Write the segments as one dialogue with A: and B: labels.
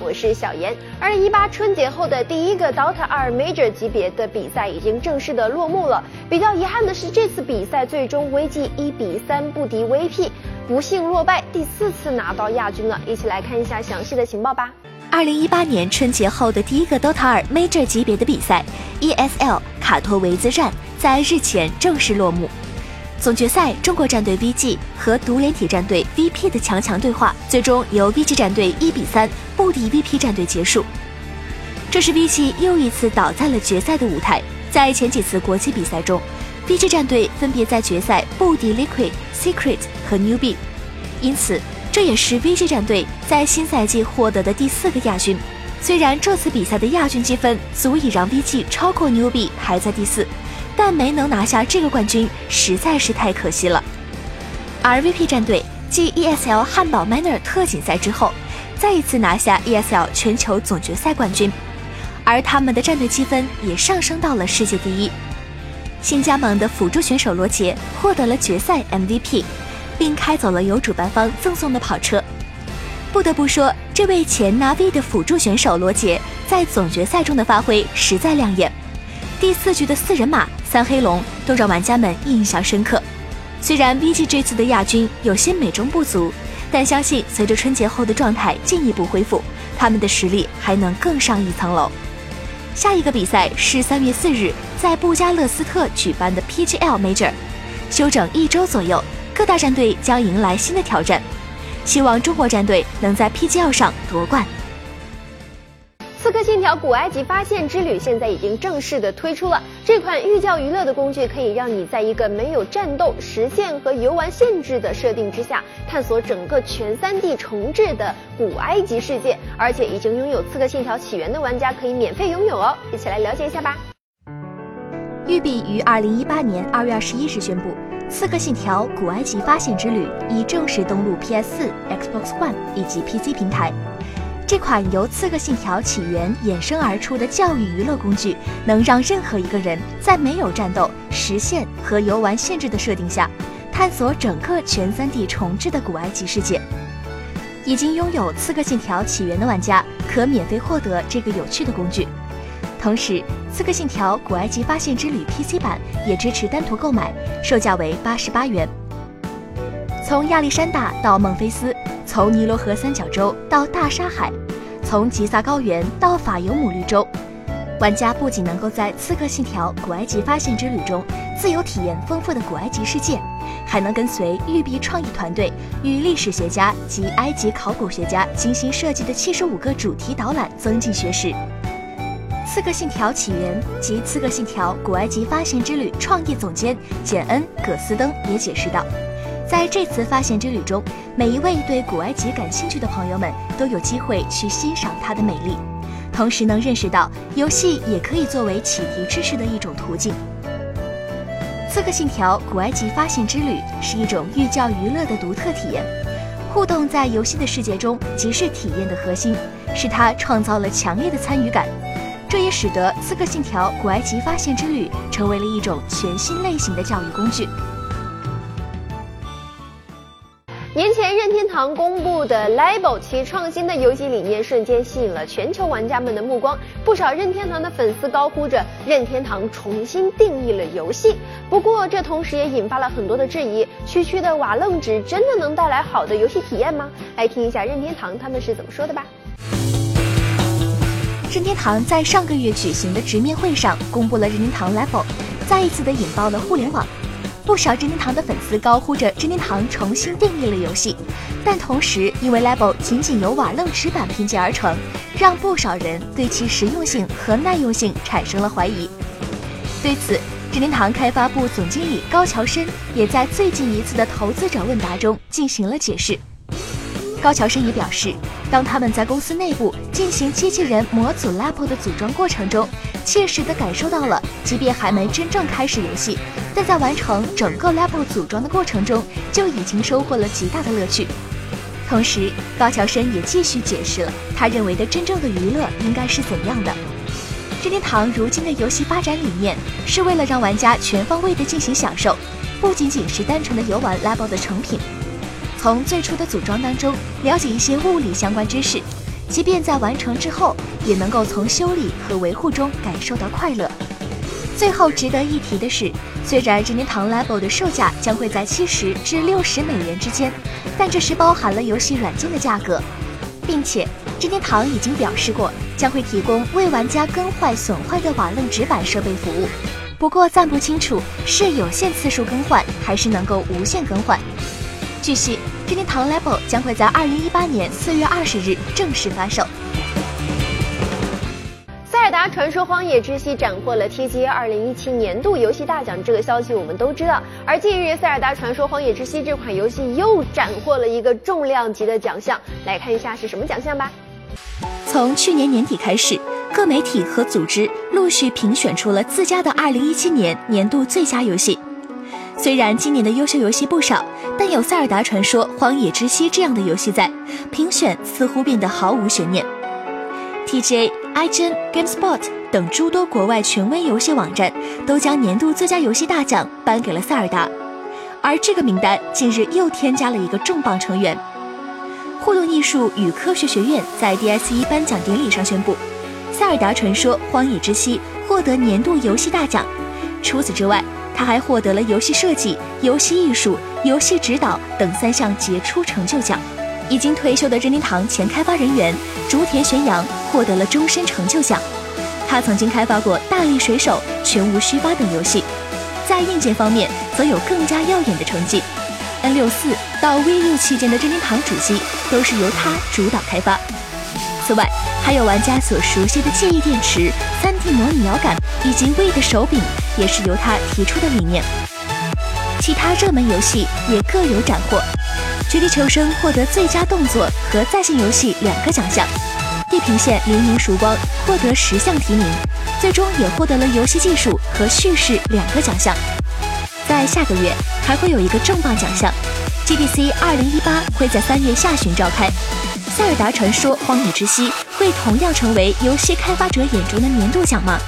A: 我是小严。二零一八春节后的第一个 Dota 二 Major 级别的比赛已经正式的落幕了。比较遗憾的是，这次比赛最终 VG 一比三不敌 VP，不幸落败，第四次拿到亚军了。一起来看一下详细的情报吧。
B: 二零一八年春节后的第一个 Dota 二 Major 级别的比赛 ESL 卡托维兹站在日前正式落幕。总决赛，中国战队 VG 和独联体战队 VP 的强强对话，最终由 VG 战队一比三不敌 VP 战队结束。这是 VG 又一次倒在了决赛的舞台。在前几次国际比赛中，VG 战队分别在决赛不敌 Liquid、Secret 和 Newbie，因此这也是 VG 战队在新赛季获得的第四个亚军。虽然这次比赛的亚军积分足以让 VG 超过 Newbie 排在第四。但没能拿下这个冠军实在是太可惜了。而 VP 战队继 ESL 汉堡 Manor 特锦赛之后，再一次拿下 ESL 全球总决赛冠军，而他们的战队积分也上升到了世界第一。新加盟的辅助选手罗杰获得了决赛 MVP，并开走了由主办方赠送的跑车。不得不说，这位前 Navi 的辅助选手罗杰在总决赛中的发挥实在亮眼。第四局的四人马。三黑龙都让玩家们印象深刻。虽然 BG 这次的亚军有些美中不足，但相信随着春节后的状态进一步恢复，他们的实力还能更上一层楼。下一个比赛是三月四日在布加勒斯特举办的 PGL Major，休整一周左右，各大战队将迎来新的挑战。希望中国战队能在 PGL 上夺冠。
A: 条：古埃及发现之旅现在已经正式的推出了。这款寓教于乐的工具可以让你在一个没有战斗、实现和游玩限制的设定之下，探索整个全 3D 重置的古埃及世界。而且已经拥有《刺客信条：起源》的玩家可以免费拥有哦！一起来了解一下吧。
B: 育碧于2018年2月21日宣布，《刺客信条：古埃及发现之旅》已正式登陆 PS4、Xbox One 以及 PC 平台。这款由《刺客信条：起源》衍生而出的教育娱乐工具，能让任何一个人在没有战斗、实现和游玩限制的设定下，探索整个全 3D 重置的古埃及世界。已经拥有《刺客信条：起源》的玩家可免费获得这个有趣的工具。同时，《刺客信条：古埃及发现之旅》PC 版也支持单独购买，售价为八十八元。从亚历山大到孟菲斯。从尼罗河三角洲到大沙海，从吉萨高原到法尤姆绿洲，玩家不仅能够在《刺客信条：古埃及发现之旅》中自由体验丰富的古埃及世界，还能跟随育碧创意团队与历史学家及埃及考古学家精心设计的七十五个主题导览增进学识。《刺客信条：起源》及《刺客信条：古埃及发现之旅》创意总监简恩·葛斯登也解释道。在这次发现之旅中，每一位对古埃及感兴趣的朋友们都有机会去欣赏它的美丽，同时能认识到游戏也可以作为启迪知识的一种途径。刺客信条：古埃及发现之旅是一种寓教于乐的独特体验，互动在游戏的世界中即是体验的核心，使它创造了强烈的参与感。这也使得刺客信条：古埃及发现之旅成为了一种全新类型的教育工具。
A: 堂公布的 Label 其创新的游戏理念瞬间吸引了全球玩家们的目光，不少任天堂的粉丝高呼着“任天堂重新定义了游戏”。不过，这同时也引发了很多的质疑：区区的瓦楞纸真的能带来好的游戏体验吗？来听一下任天堂他们是怎么说的吧。
B: 任天堂在上个月举行的直面会上公布了任天堂 Label，再一次的引爆了互联网。不少任天堂的粉丝高呼着“任天堂重新定义了游戏”，但同时因为 Level 仅仅由瓦楞纸板拼接而成，让不少人对其实用性和耐用性产生了怀疑。对此，任天堂开发部总经理高桥伸也在最近一次的投资者问答中进行了解释。高桥伸也表示，当他们在公司内部进行机器人模组 Label 的组装过程中，切实地感受到了，即便还没真正开始游戏。但在完成整个 level 组装的过程中，就已经收获了极大的乐趣。同时，高桥伸也继续解释了他认为的真正的娱乐应该是怎样的。任天堂如今的游戏发展理念是为了让玩家全方位的进行享受，不仅仅是单纯的游玩 level 的成品。从最初的组装当中了解一些物理相关知识，即便在完成之后，也能够从修理和维护中感受到快乐。最后值得一提的是，虽然任天堂 Labo 的售价将会在七十至六十美元之间，但这是包含了游戏软件的价格，并且任天堂已经表示过将会提供为玩家更换损坏的瓦楞纸板设备服务。不过暂不清楚是有限次数更换，还是能够无限更换。据悉，任天堂 Labo 将会在二零一八年四月二十日正式发售。
A: 塞尔达传说：荒野之息斩获了 TGA 二零一七年度游戏大奖，这个消息我们都知道。而近日，塞尔达传说：荒野之息这款游戏又斩获了一个重量级的奖项，来看一下是什么奖项吧。
B: 从去年年底开始，各媒体和组织陆续评选出了自家的二零一七年年度最佳游戏。虽然今年的优秀游戏不少，但有《塞尔达传说：荒野之息》这样的游戏在，评选似乎变得毫无悬念。TGA、IGN、GameSpot 等诸多国外权威游戏网站都将年度最佳游戏大奖颁给了塞尔达，而这个名单近日又添加了一个重磅成员。互动艺术与科学学院在 DSE 颁奖典礼上宣布，《塞尔达传说：荒野之息》获得年度游戏大奖。除此之外，他还获得了游戏设计、游戏艺术、游戏指导等三项杰出成就奖。已经退休的任天堂前开发人员竹田玄阳获得了终身成就奖。他曾经开发过《大力水手》《全无虚发》等游戏，在硬件方面则有更加耀眼的成绩。N64 到 VU 期间的任天堂主机都是由他主导开发。此外，还有玩家所熟悉的记忆电池、3D 模拟摇杆以及 V 的手柄，也是由他提出的理念。其他热门游戏也各有斩获。绝地求生获得最佳动作和在线游戏两个奖项，地平线：黎明曙光获得十项提名，最终也获得了游戏技术和叙事两个奖项。在下个月还会有一个重磅奖项，GDC 2018会在三月下旬召开。塞尔达传说：荒野之息会同样成为游戏开发者眼中的年度奖吗？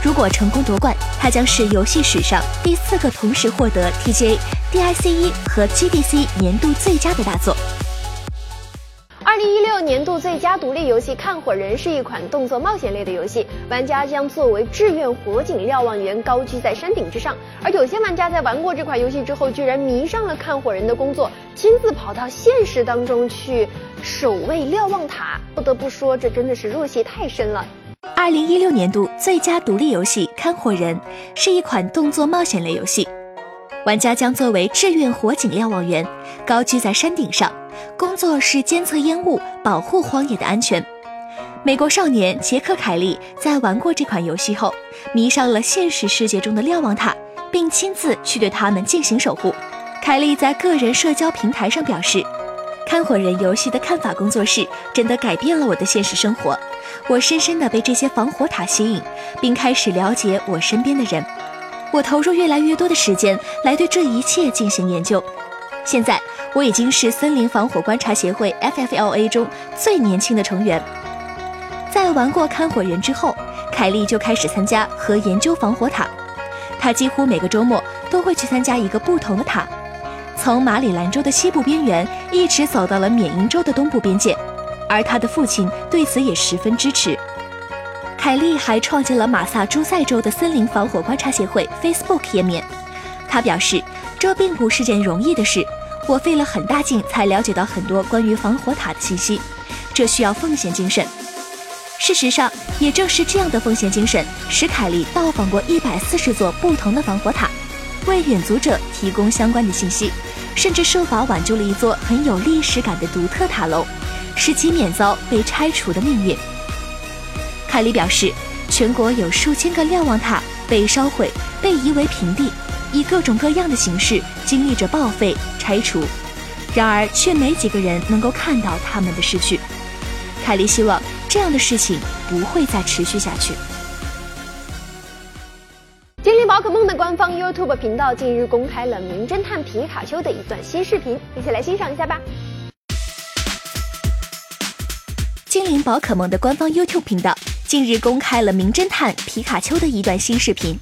B: 如果成功夺冠，它将是游戏史上第四个同时获得 TGA、DICE 和 GDC 年度最佳的大作。
A: 二零一六年度最佳独立游戏《看火人》是一款动作冒险类的游戏，玩家将作为志愿火警瞭望员高居在山顶之上。而有些玩家在玩过这款游戏之后，居然迷上了看火人的工作，亲自跑到现实当中去守卫瞭望塔。不得不说，这真的是入戏太深了。
B: 二零一六年度最佳独立游戏《看火人》是一款动作冒险类游戏，玩家将作为志愿火警瞭望员，高居在山顶上，工作是监测烟雾，保护荒野的安全。美国少年杰克·凯利在玩过这款游戏后，迷上了现实世界中的瞭望塔，并亲自去对他们进行守护。凯利在个人社交平台上表示。看火人游戏的看法工作室真的改变了我的现实生活，我深深的被这些防火塔吸引，并开始了解我身边的人。我投入越来越多的时间来对这一切进行研究。现在我已经是森林防火观察协会 （FFLA） 中最年轻的成员。在玩过看火人之后，凯莉就开始参加和研究防火塔。他几乎每个周末都会去参加一个不同的塔。从马里兰州的西部边缘一直走到了缅因州的东部边界，而他的父亲对此也十分支持。凯利还创建了马萨诸塞州的森林防火观察协会 Facebook 页面。他表示，这并不是件容易的事，我费了很大劲才了解到很多关于防火塔的信息，这需要奉献精神。事实上，也正是这样的奉献精神，使凯利到访过一百四十座不同的防火塔，为远足者提供相关的信息。甚至设法挽救了一座很有历史感的独特塔楼，使其免遭被拆除的命运。凯利表示，全国有数千个瞭望塔被烧毁、被夷为平地，以各种各样的形式经历着报废、拆除，然而却没几个人能够看到他们的逝去。凯利希望这样的事情不会再持续下去。
A: 官方 YouTube 频道近日公开了名侦探皮卡丘的一段新视频，一起来欣赏一下吧。
B: 精灵宝可梦的官方 YouTube 频道近日公开了名侦探皮卡丘的一段新视频，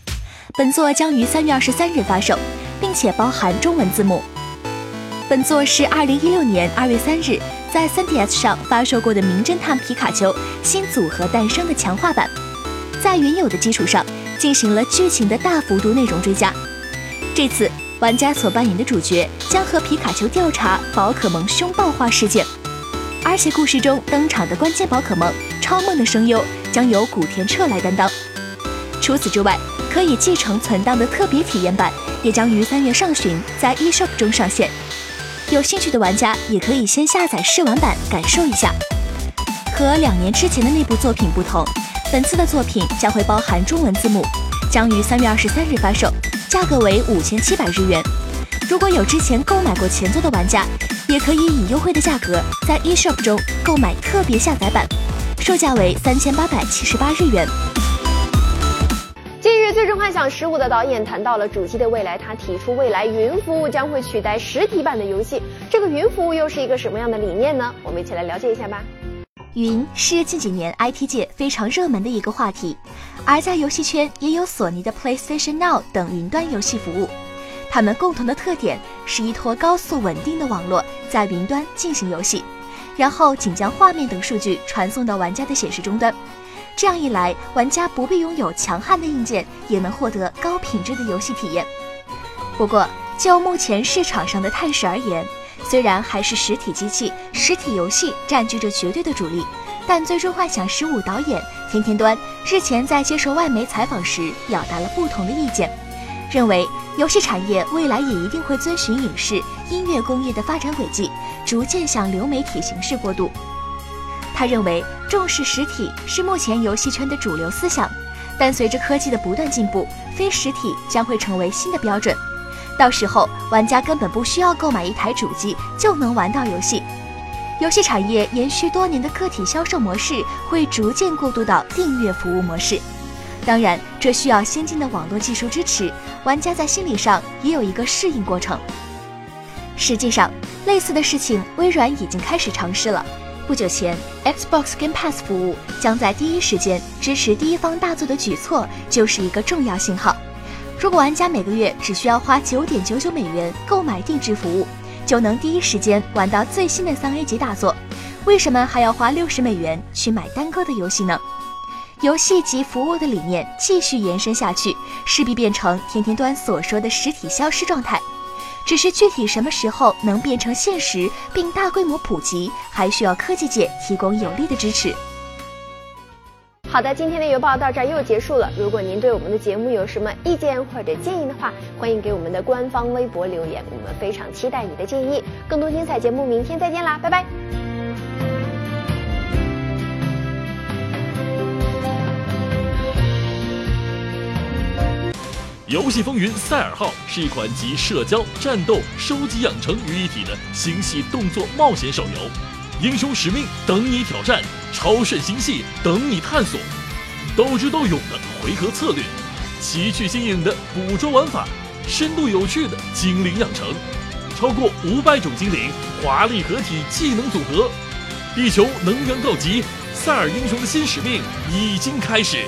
B: 本作将于三月二十三日发售，并且包含中文字幕。本作是2016年2月3日在 3DS 上发售过的《名侦探皮卡丘》新组合诞生的强化版，在原有的基础上进行了剧情的大幅度内容追加。这次玩家所扮演的主角将和皮卡丘调查宝可梦凶暴化事件，而且故事中登场的关键宝可梦超梦的声优将由古田彻来担当。除此之外，可以继承存档的特别体验版也将于三月上旬在 eShop 中上线。有兴趣的玩家也可以先下载试玩版感受一下。和两年之前的那部作品不同，本次的作品将会包含中文字幕，将于三月二十三日发售，价格为五千七百日元。如果有之前购买过前作的玩家，也可以以优惠的价格在 eShop 中购买特别下载版，售价为三千八百七十八日元。
A: 《近日最终幻想十五》的导演谈到了主机的未来，他提出未来云服务将会取代实体版的游戏。这个云服务又是一个什么样的理念呢？我们一起来了解一下吧。
B: 云是近几年 IT 界非常热门的一个话题，而在游戏圈也有索尼的 PlayStation Now 等云端游戏服务。它们共同的特点是依托高速稳定的网络在云端进行游戏，然后仅将画面等数据传送到玩家的显示终端。这样一来，玩家不必拥有强悍的硬件，也能获得高品质的游戏体验。不过，就目前市场上的态势而言，虽然还是实体机器、实体游戏占据着绝对的主力，但《最终幻想十五》导演田田端日前在接受外媒采访时表达了不同的意见，认为游戏产业未来也一定会遵循影视、音乐工业的发展轨迹，逐渐向流媒体形式过渡。他认为重视实体是目前游戏圈的主流思想，但随着科技的不断进步，非实体将会成为新的标准。到时候，玩家根本不需要购买一台主机就能玩到游戏。游戏产业延续多年的个体销售模式会逐渐过渡到订阅服务模式。当然，这需要先进的网络技术支持，玩家在心理上也有一个适应过程。实际上，类似的事情微软已经开始尝试了。不久前，Xbox Game Pass 服务将在第一时间支持第一方大作的举措，就是一个重要信号。如果玩家每个月只需要花九点九九美元购买定制服务，就能第一时间玩到最新的三 A 级大作，为什么还要花六十美元去买单个的游戏呢？游戏及服务的理念继续延伸下去，势必变成天天端所说的实体消失状态。只是具体什么时候能变成现实并大规模普及，还需要科技界提供有力的支持。
A: 好的，今天的邮报到这儿又结束了。如果您对我们的节目有什么意见或者建议的话，欢迎给我们的官方微博留言，我们非常期待你的建议。更多精彩节目，明天再见啦，拜拜。
C: 游戏风云赛尔号是一款集社交、战斗、收集、养成于一体的星系动作冒险手游，英雄使命等你挑战，超炫星系等你探索，斗智斗勇的回合策略，奇趣新颖的捕捉玩法，深度有趣的精灵养成，超过五百种精灵华丽合体技能组合，地球能源告急，赛尔英雄的新使命已经开始。